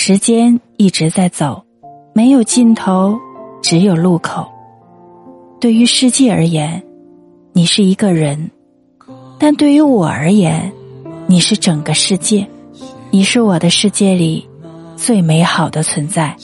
时间一直在走没有尽头只有路口。对于世界而言你是一个人但对于我而言你是整个世界你是我的世界里最美好的存在。